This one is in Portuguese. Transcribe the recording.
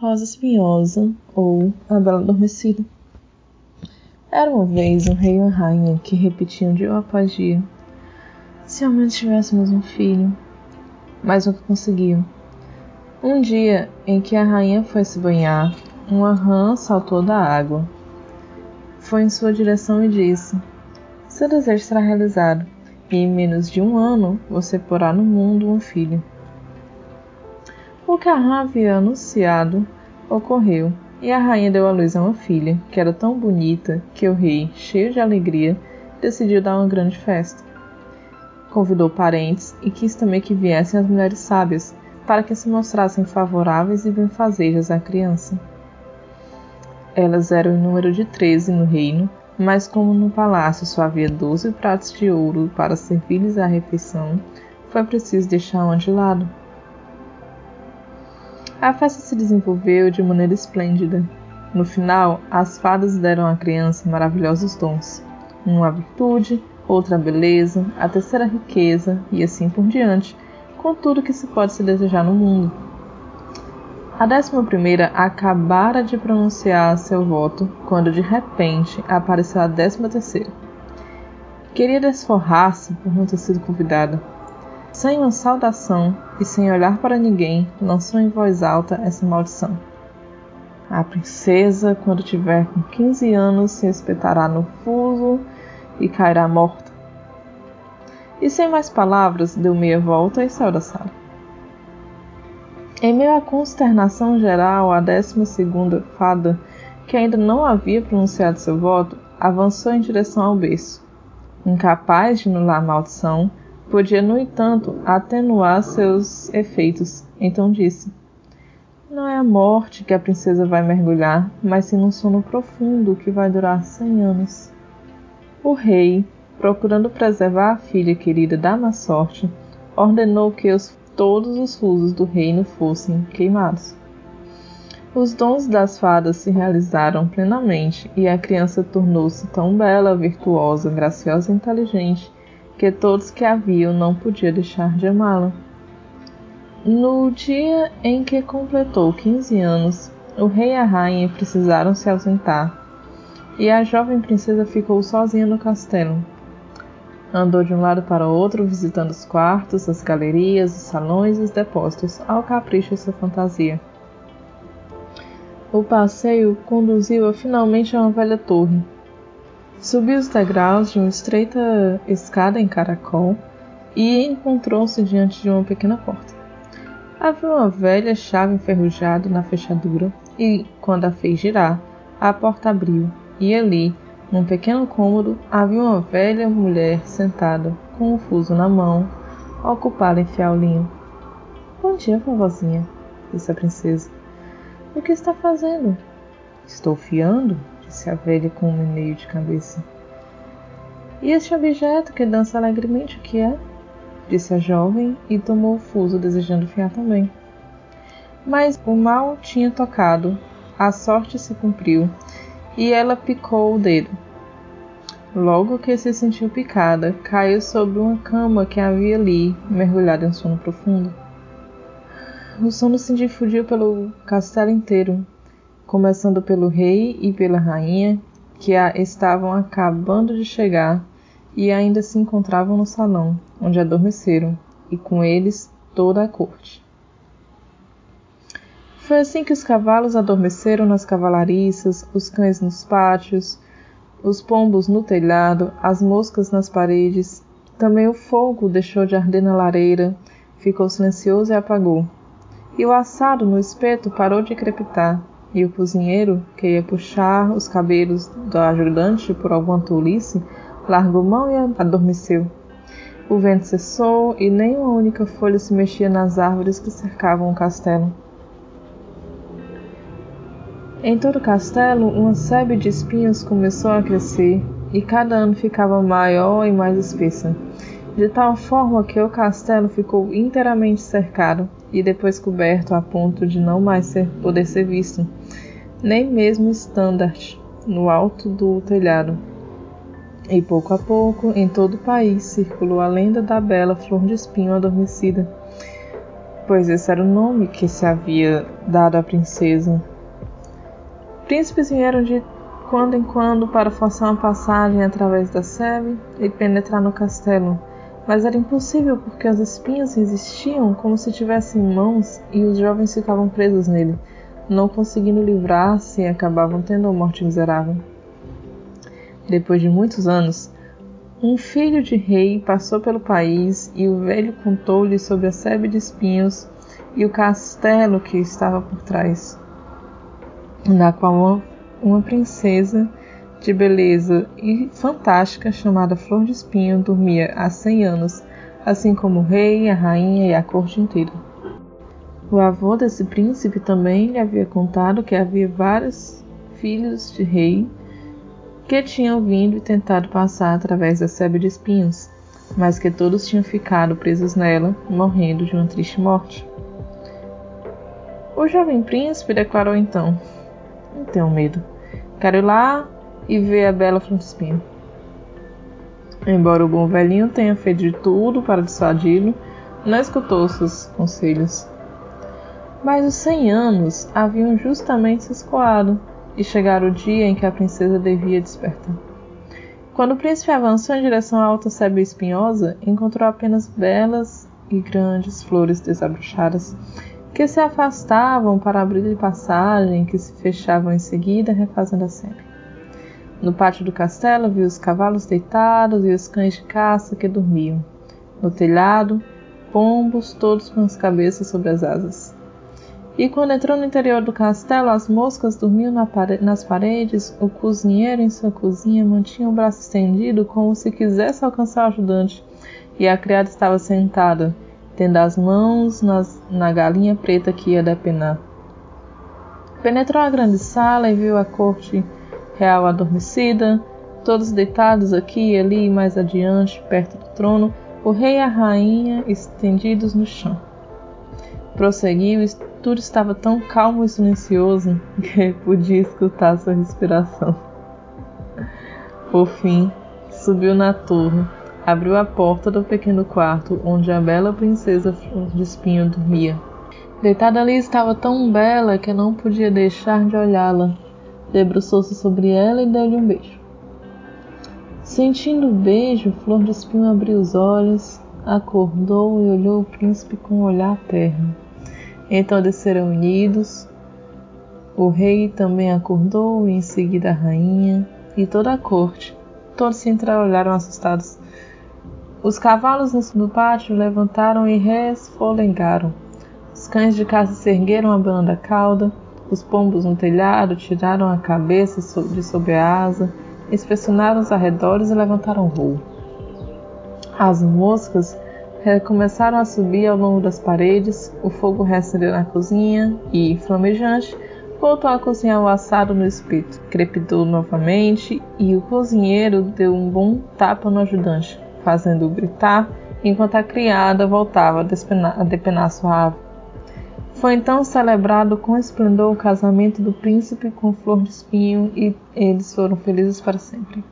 Rosa Espinhosa ou A Bela Adormecida. Era uma vez um rei e uma rainha que repetiam dia após dia: Se ao menos tivéssemos um filho. Mas nunca conseguiam. Um dia em que a rainha foi se banhar, uma rã saltou da água. Foi em sua direção e disse: Seu desejo será realizado, e em menos de um ano você porá no mundo um filho. O que a havia anunciado ocorreu, e a rainha deu à luz a uma filha, que era tão bonita que o rei, cheio de alegria, decidiu dar uma grande festa. Convidou parentes e quis também que viessem as mulheres sábias, para que se mostrassem favoráveis e benfazejas à criança. Elas eram em número de treze no reino, mas como no palácio só havia doze pratos de ouro para servir-lhes a refeição, foi preciso deixar uma de lado. A festa se desenvolveu de maneira esplêndida. No final, as fadas deram à criança maravilhosos dons: uma virtude, outra beleza, a terceira riqueza e assim por diante, com tudo que se pode se desejar no mundo. A décima primeira acabara de pronunciar seu voto quando de repente apareceu a décima terceira. Queria desforrar-se por não ter sido convidada sem uma saudação e sem olhar para ninguém, lançou em voz alta essa maldição. A princesa, quando tiver com 15 anos, se espetará no fuso e cairá morta. E sem mais palavras, deu meia volta e saiu da sala. Em meio à consternação geral, a décima segunda fada, que ainda não havia pronunciado seu voto, avançou em direção ao berço. Incapaz de anular a maldição, Podia, no entanto, atenuar seus efeitos. Então disse: Não é a morte que a princesa vai mergulhar, mas sim num sono profundo que vai durar cem anos. O rei, procurando preservar a filha querida da má sorte, ordenou que os, todos os fusos do reino fossem queimados. Os dons das fadas se realizaram plenamente e a criança tornou-se tão bela, virtuosa, graciosa e inteligente que todos que a viam não podiam deixar de amá-la. No dia em que completou 15 anos, o rei e a rainha precisaram se ausentar, e a jovem princesa ficou sozinha no castelo. Andou de um lado para o outro, visitando os quartos, as galerias, os salões e os depósitos, ao capricho de sua fantasia. O passeio conduziu-a finalmente a uma velha torre, Subiu os degraus de uma estreita escada em caracol e encontrou-se diante de uma pequena porta. Havia uma velha chave enferrujada na fechadura e, quando a fez girar, a porta abriu e ali, num pequeno cômodo, havia uma velha mulher sentada, com um fuso na mão, ocupada em fiar o linho. Bom dia, vovozinha, disse a princesa. O que está fazendo? Estou fiando, disse a velha com um meneio de cabeça. E este objeto que dança alegremente, o que é? Disse a jovem e tomou o fuso, desejando fiar também. Mas o mal tinha tocado, a sorte se cumpriu, e ela picou o dedo. Logo que se sentiu picada, caiu sobre uma cama que havia ali, mergulhada em sono profundo. O sono se difundiu pelo castelo inteiro, começando pelo rei e pela rainha, que estavam acabando de chegar e ainda se encontravam no salão, onde adormeceram, e com eles toda a corte. Foi assim que os cavalos adormeceram nas cavalariças, os cães nos pátios, os pombos no telhado, as moscas nas paredes. Também o fogo deixou de arder na lareira, ficou silencioso e apagou. E o assado no espeto parou de crepitar, e o cozinheiro, que ia puxar os cabelos do ajudante por alguma tolice, largou mão e adormeceu. O vento cessou e nem uma única folha se mexia nas árvores que cercavam o castelo. Em todo o castelo, uma sebe de espinhos começou a crescer e cada ano ficava maior e mais espessa, de tal forma que o castelo ficou inteiramente cercado e depois coberto a ponto de não mais ser, poder ser visto, nem mesmo estandarte no alto do telhado. E pouco a pouco, em todo o país, circulou a lenda da bela flor de espinho adormecida. pois esse era o nome que se havia dado à princesa. Príncipes vieram de quando em quando para forçar uma passagem através da sebe e penetrar no castelo, mas era impossível porque as espinhas resistiam como se tivessem mãos e os jovens ficavam presos nele, não conseguindo livrar-se e acabavam tendo uma morte miserável. Depois de muitos anos, um filho de rei passou pelo país e o velho contou-lhe sobre a sebe de espinhos e o castelo que estava por trás, na qual uma princesa de beleza e fantástica chamada Flor de Espinho dormia há cem anos, assim como o rei, a rainha e a corte inteira. O avô desse príncipe também lhe havia contado que havia vários filhos de rei que tinham vindo e tentado passar através da sebe de espinhos, mas que todos tinham ficado presos nela, morrendo de uma triste morte. O jovem príncipe declarou então: Não tenho medo. Quero ir lá e ver a bela Espinho. Embora o bom velhinho tenha feito de tudo para dissuadi-lo, não escutou seus conselhos. Mas os cem anos haviam justamente se escoado e chegara o dia em que a princesa devia despertar. Quando o príncipe avançou em direção à alta sebe espinhosa, encontrou apenas belas e grandes flores desabrochadas que se afastavam para abrir-lhe passagem, que se fechavam em seguida, refazendo a sebe. No pátio do castelo viu os cavalos deitados e os cães de caça que dormiam. No telhado, pombos, todos com as cabeças sobre as asas. E quando entrou no interior do castelo, as moscas dormiam na pare nas paredes, o cozinheiro em sua cozinha mantinha o braço estendido como se quisesse alcançar o ajudante, e a criada estava sentada, tendo as mãos nas, na galinha preta que ia depenar. Penetrou a grande sala e viu a corte real adormecida, todos deitados aqui e ali e mais adiante, perto do trono, o rei e a rainha estendidos no chão. Prosseguiu tudo estava tão calmo e silencioso que podia escutar sua respiração. Por fim, subiu na torre, abriu a porta do pequeno quarto onde a bela princesa de Espinho dormia. Deitada ali estava tão bela que não podia deixar de olhá-la. Debruçou-se sobre ela e deu-lhe um beijo. Sentindo o beijo, Flor de Espinho abriu os olhos, acordou e olhou o príncipe com um olhar terno. Então desceram unidos. O rei também acordou e em seguida a rainha e toda a corte. Todos se entreolharam assustados. Os cavalos no pátio levantaram e resfolegaram. Os cães de caça se ergueram a cauda. Os pombos no telhado tiraram a cabeça de sob a asa, inspecionaram os arredores e levantaram voo. As moscas começaram a subir ao longo das paredes, o fogo reacendeu na cozinha e, flamejante, voltou a cozinhar o assado no espeto. Crepitou novamente e o cozinheiro deu um bom tapa no ajudante, fazendo-o gritar enquanto a criada voltava a despenar, a depenar sua ave. Foi então celebrado com esplendor o casamento do príncipe com flor de espinho e eles foram felizes para sempre.